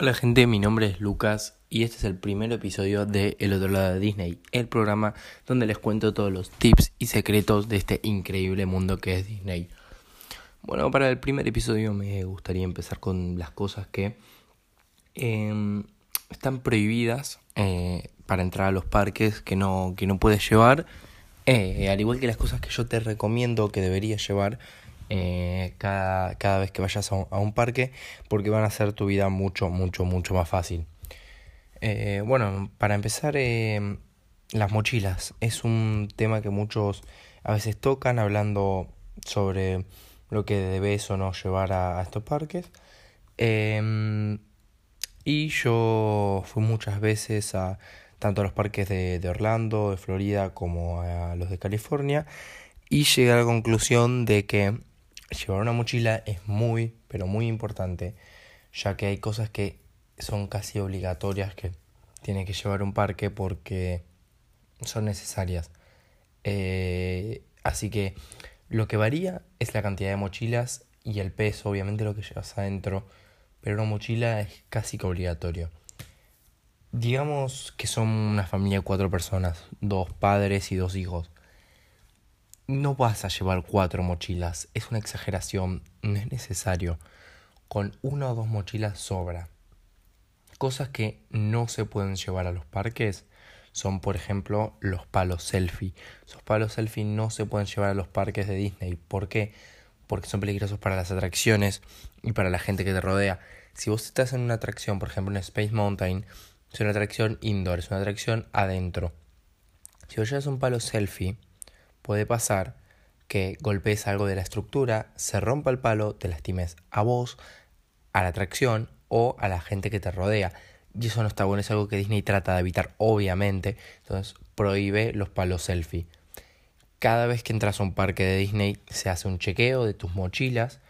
Hola gente, mi nombre es Lucas y este es el primer episodio de El otro lado de Disney, el programa donde les cuento todos los tips y secretos de este increíble mundo que es Disney. Bueno, para el primer episodio me gustaría empezar con las cosas que em, están prohibidas eh, para entrar a los parques que no, que no puedes llevar, eh, al igual que las cosas que yo te recomiendo que deberías llevar eh, cada, cada, vez que vayas a un, parque porque van a hacer tu vida mucho, mucho, mucho más fácil. Eh, bueno, para empezar, eh, las mochilas. Es un tema que muchos a veces tocan hablando sobre lo que debes o no llevar a, estos parques. Em, y yo fui muchas veces a tanto a los parques de, de Orlando, de Florida, como a los de California. Y llegué a la conclusión de que llevar una mochila es muy, pero muy importante, ya que hay cosas que son casi obligatorias que tiene que llevar un parque porque son necesarias. Eh, así que lo que varía es la cantidad de mochilas y el peso, obviamente lo que llevas adentro, pero una mochila es casi que obligatorio. Digamos que son una familia de cuatro personas, dos padres y dos hijos. No vas a llevar cuatro mochilas, es una exageración, no es necesario. Con una o dos mochilas sobra. Cosas que no se pueden llevar a los parques son, por ejemplo, los palos selfie. Esos palos selfie no se pueden llevar a los parques de Disney. ¿Por qué? Porque son peligrosos para las atracciones y para la gente que te rodea. Si vos estás en una atracción, por ejemplo en Space Mountain, es una atracción indoor, es una atracción adentro. Si vos llevas un palo selfie, puede pasar que golpees algo de la estructura, se rompa el palo, te lastimes a vos, a la atracción o a la gente que te rodea. Y eso no está bueno, es algo que Disney trata de evitar, obviamente. Entonces prohíbe los palos selfie. Cada vez que entras a un parque de Disney se hace un chequeo de tus mochilas,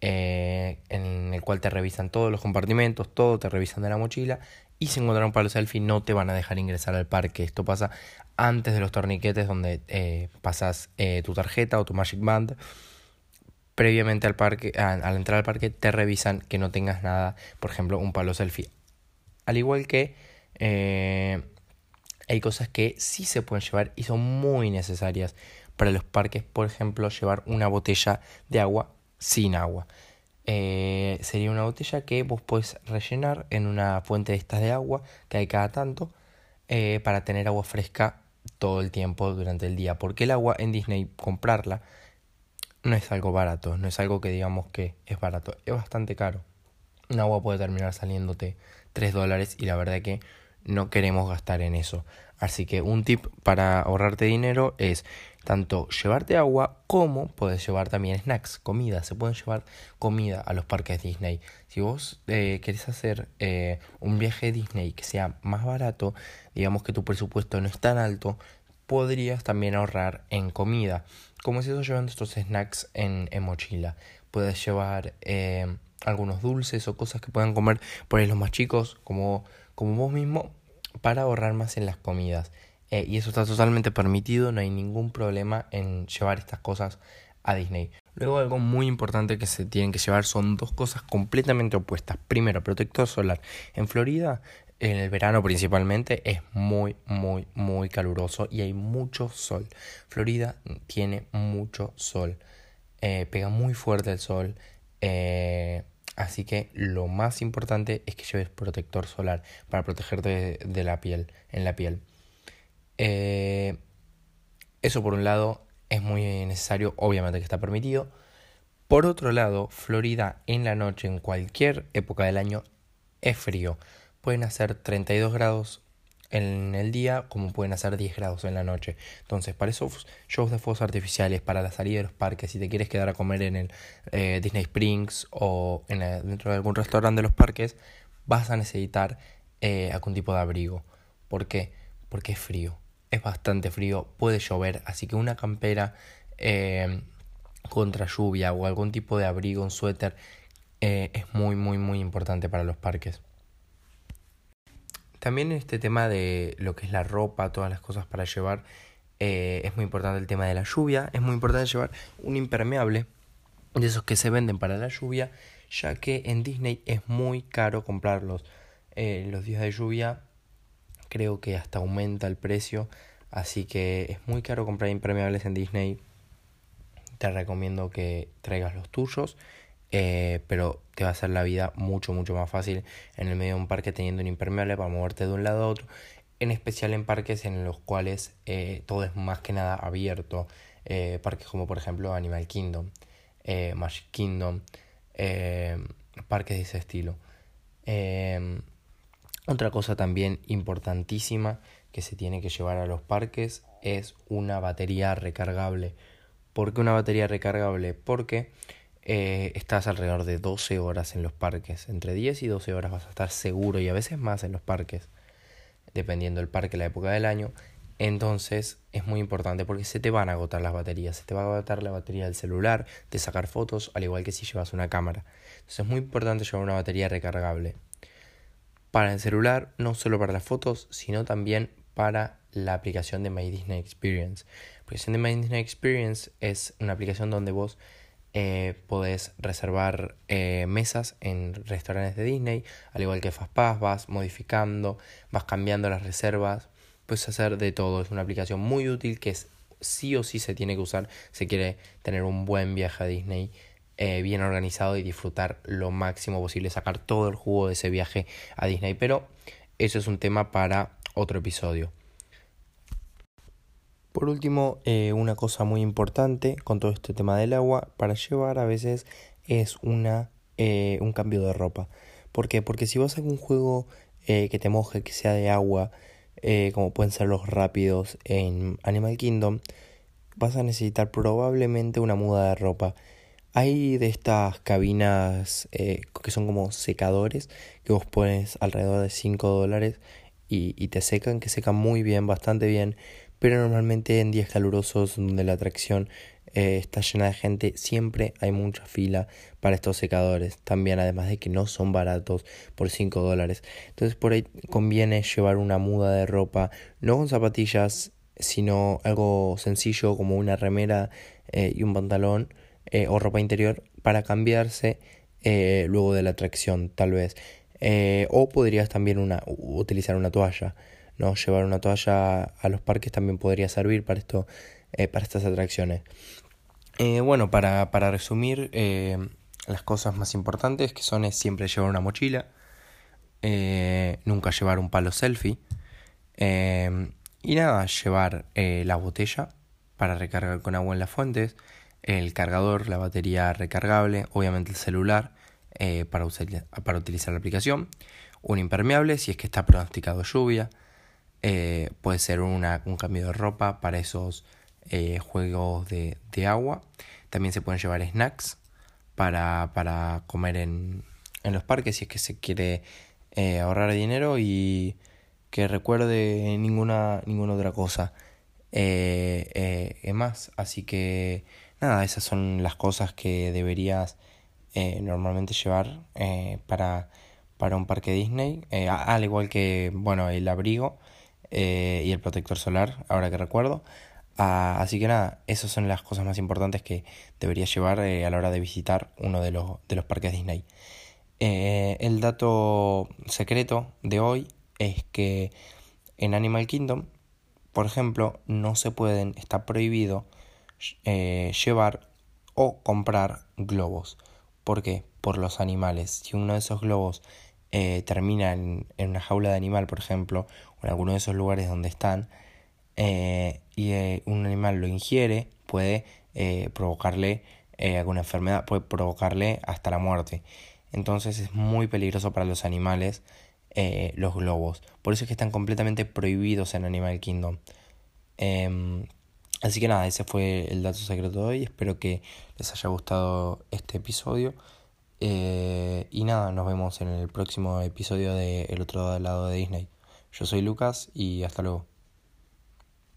eh, en el cual te revisan todos los compartimentos, todo te revisan de la mochila y si encuentran un palo selfie no te van a dejar ingresar al parque. Esto pasa antes de los torniquetes donde eh, pasas eh, tu tarjeta o tu Magic Band. Previamente al parque, al entrar al parque te revisan que no tengas nada, por ejemplo, un palo selfie. Al igual que eh, hay cosas que sí se pueden llevar y son muy necesarias para los parques, por ejemplo, llevar una botella de agua sin agua. Eh, sería una botella que vos podés rellenar en una fuente de estas de agua que hay cada tanto para tener agua fresca todo el tiempo durante el día. Porque el agua en Disney, comprarla, no es algo barato, no es algo que digamos que es barato, es bastante caro. Un agua puede terminar saliéndote 3 dólares y la verdad que no queremos gastar en eso. Así que un tip para ahorrarte dinero es tanto llevarte agua como puedes llevar también snacks, comida. Se pueden llevar comida a los parques Disney. Si vos eh, querés hacer eh, un viaje Disney que sea más barato, digamos que tu presupuesto no es tan alto, podrías también ahorrar en comida. Como es eso llevando estos snacks en, en mochila? Puedes llevar eh, algunos dulces o cosas que puedan comer por ahí los más chicos, como, como vos mismo, para ahorrar más en las comidas. Eh, y eso está totalmente permitido, no hay ningún problema en llevar estas cosas a Disney. Luego algo muy importante que se tienen que llevar son dos cosas completamente opuestas. Primero, protector solar. En Florida, en el verano principalmente, es muy, muy, muy caluroso y hay mucho sol. Florida tiene mucho sol. Eh, pega muy fuerte el sol. Eh, así que lo más importante es que lleves protector solar para protegerte de la piel, en la piel. Eh, eso por un lado es muy necesario, obviamente que está permitido. Por otro lado, Florida en la noche, en cualquier época del año, es frío. Pueden hacer 32 grados en el día como pueden hacer 10 grados en la noche. Entonces, para esos shows de fuegos artificiales, para la salida de los parques, si te quieres quedar a comer en el eh, Disney Springs o en dentro de algún restaurante de los parques, vas a necesitar eh, algún tipo de abrigo. ¿Por qué? Porque es frío es bastante frío, puede llover, así que una campera eh, contra lluvia o algún tipo de abrigo, un suéter, es muy, muy, muy importante para los parques. También este tema de lo que es la ropa, todas las cosas para llevar, eh, es muy importante el tema de la lluvia, es muy importante llevar un impermeable de esos que se venden para la lluvia, ya que en Disney es muy caro comprarlos. Eh, los días de lluvia creo que hasta aumenta el precio, así que es muy caro comprar impermeables en Disney. Te recomiendo que traigas los tuyos, eh, pero te va a hacer la vida mucho, mucho más fácil en el medio de un parque teniendo un impermeable para moverte de un lado a otro, en especial en parques en los cuales eh, todo es más que nada abierto, parques como por ejemplo Animal Kingdom, Magic Kingdom, parques de ese estilo. Otra cosa también importantísima que se tiene que llevar a los parques es una batería recargable. ¿Por qué una batería recargable? Porque eh, estás alrededor de 12 horas en los parques. Entre 10 y 12 horas vas a estar seguro y a veces más en los parques, dependiendo del parque, la época del año. Entonces es muy importante porque se te van a agotar las baterías. Se te va a agotar la batería del celular, de sacar fotos, al igual que si llevas una cámara. Entonces es muy importante llevar una batería recargable para el celular, no solo para las fotos, sino también para la aplicación de My Disney Experience. La aplicación de My Disney Experience es una aplicación donde vos eh, podés reservar eh, mesas en restaurantes de Disney, al igual que Fastpass, vas modificando, vas cambiando las reservas, puedes hacer de todo. Es una aplicación muy útil que es, sí o sí se tiene que usar si quiere tener un buen viaje a Disney eh, bien organizado y disfrutar lo máximo posible, sacar todo el jugo de ese viaje a Disney. Pero eso es un tema para otro episodio. Por último, eh, una cosa muy importante con todo este tema del agua para llevar a veces es una, eh, un cambio de ropa. ¿Por qué? Porque si vas a algún juego que te moje, que sea de agua, como pueden ser los rápidos en Animal Kingdom, vas a necesitar probablemente una muda de ropa. Hay de estas cabinas eh, que son como secadores que vos pones alrededor de 5 dólares y, y, te secan, que secan muy bien, bastante bien, pero normalmente en días calurosos donde la atracción eh, está llena de gente, siempre hay mucha fila para estos secadores. También además de que no son baratos por 5 dólares. Entonces por ahí conviene llevar una muda de ropa, no con zapatillas, sino algo sencillo como una remera eh, y un pantalón eh, o ropa interior para cambiarse luego de la atracción, tal vez. O podrías también utilizar una toalla. ¿No? Llevar una toalla a los parques también podría servir para, esto, para estas atracciones. bueno, para, para resumir, las cosas más importantes que son es siempre llevar una mochila, nunca llevar un palo selfie y nada, llevar la botella para recargar con agua en las fuentes, el cargador, la batería recargable, obviamente el celular eh, para, para, utilizar la aplicación, un impermeable si es que está pronosticado lluvia, eh, puede ser una, un cambio de ropa para esos eh, juegos de, de, agua, también se pueden llevar snacks para, para comer en, en, los parques si es que se quiere ahorrar dinero y que recuerde ninguna, ninguna otra cosa. Más, así que nada, esas son las cosas que deberías eh, normalmente llevar eh, para, para un parque Disney, eh, al igual que, bueno, el abrigo y el protector solar, ahora que recuerdo. Ah, así que nada, esas son las cosas más importantes que deberías llevar a la hora de visitar uno de los, de los parques Disney. el dato secreto de hoy es que en Animal Kingdom, por ejemplo, no se pueden, está prohibido eh, llevar o comprar globos. ¿Por qué? Por los animales. Si uno de esos globos eh, termina en, una jaula de animal, por ejemplo, o en alguno de esos lugares donde están, eh, y un animal lo ingiere, puede provocarle alguna enfermedad, puede provocarle hasta la muerte. Entonces es muy peligroso para los animales los globos. Por eso es que están completamente prohibidos en Animal Kingdom. Em, Así que nada, ese fue el dato secreto de hoy. Espero que les haya gustado este episodio. Eh, y nada, nos vemos en el próximo episodio de El otro lado de Disney. Yo soy Lucas y hasta luego.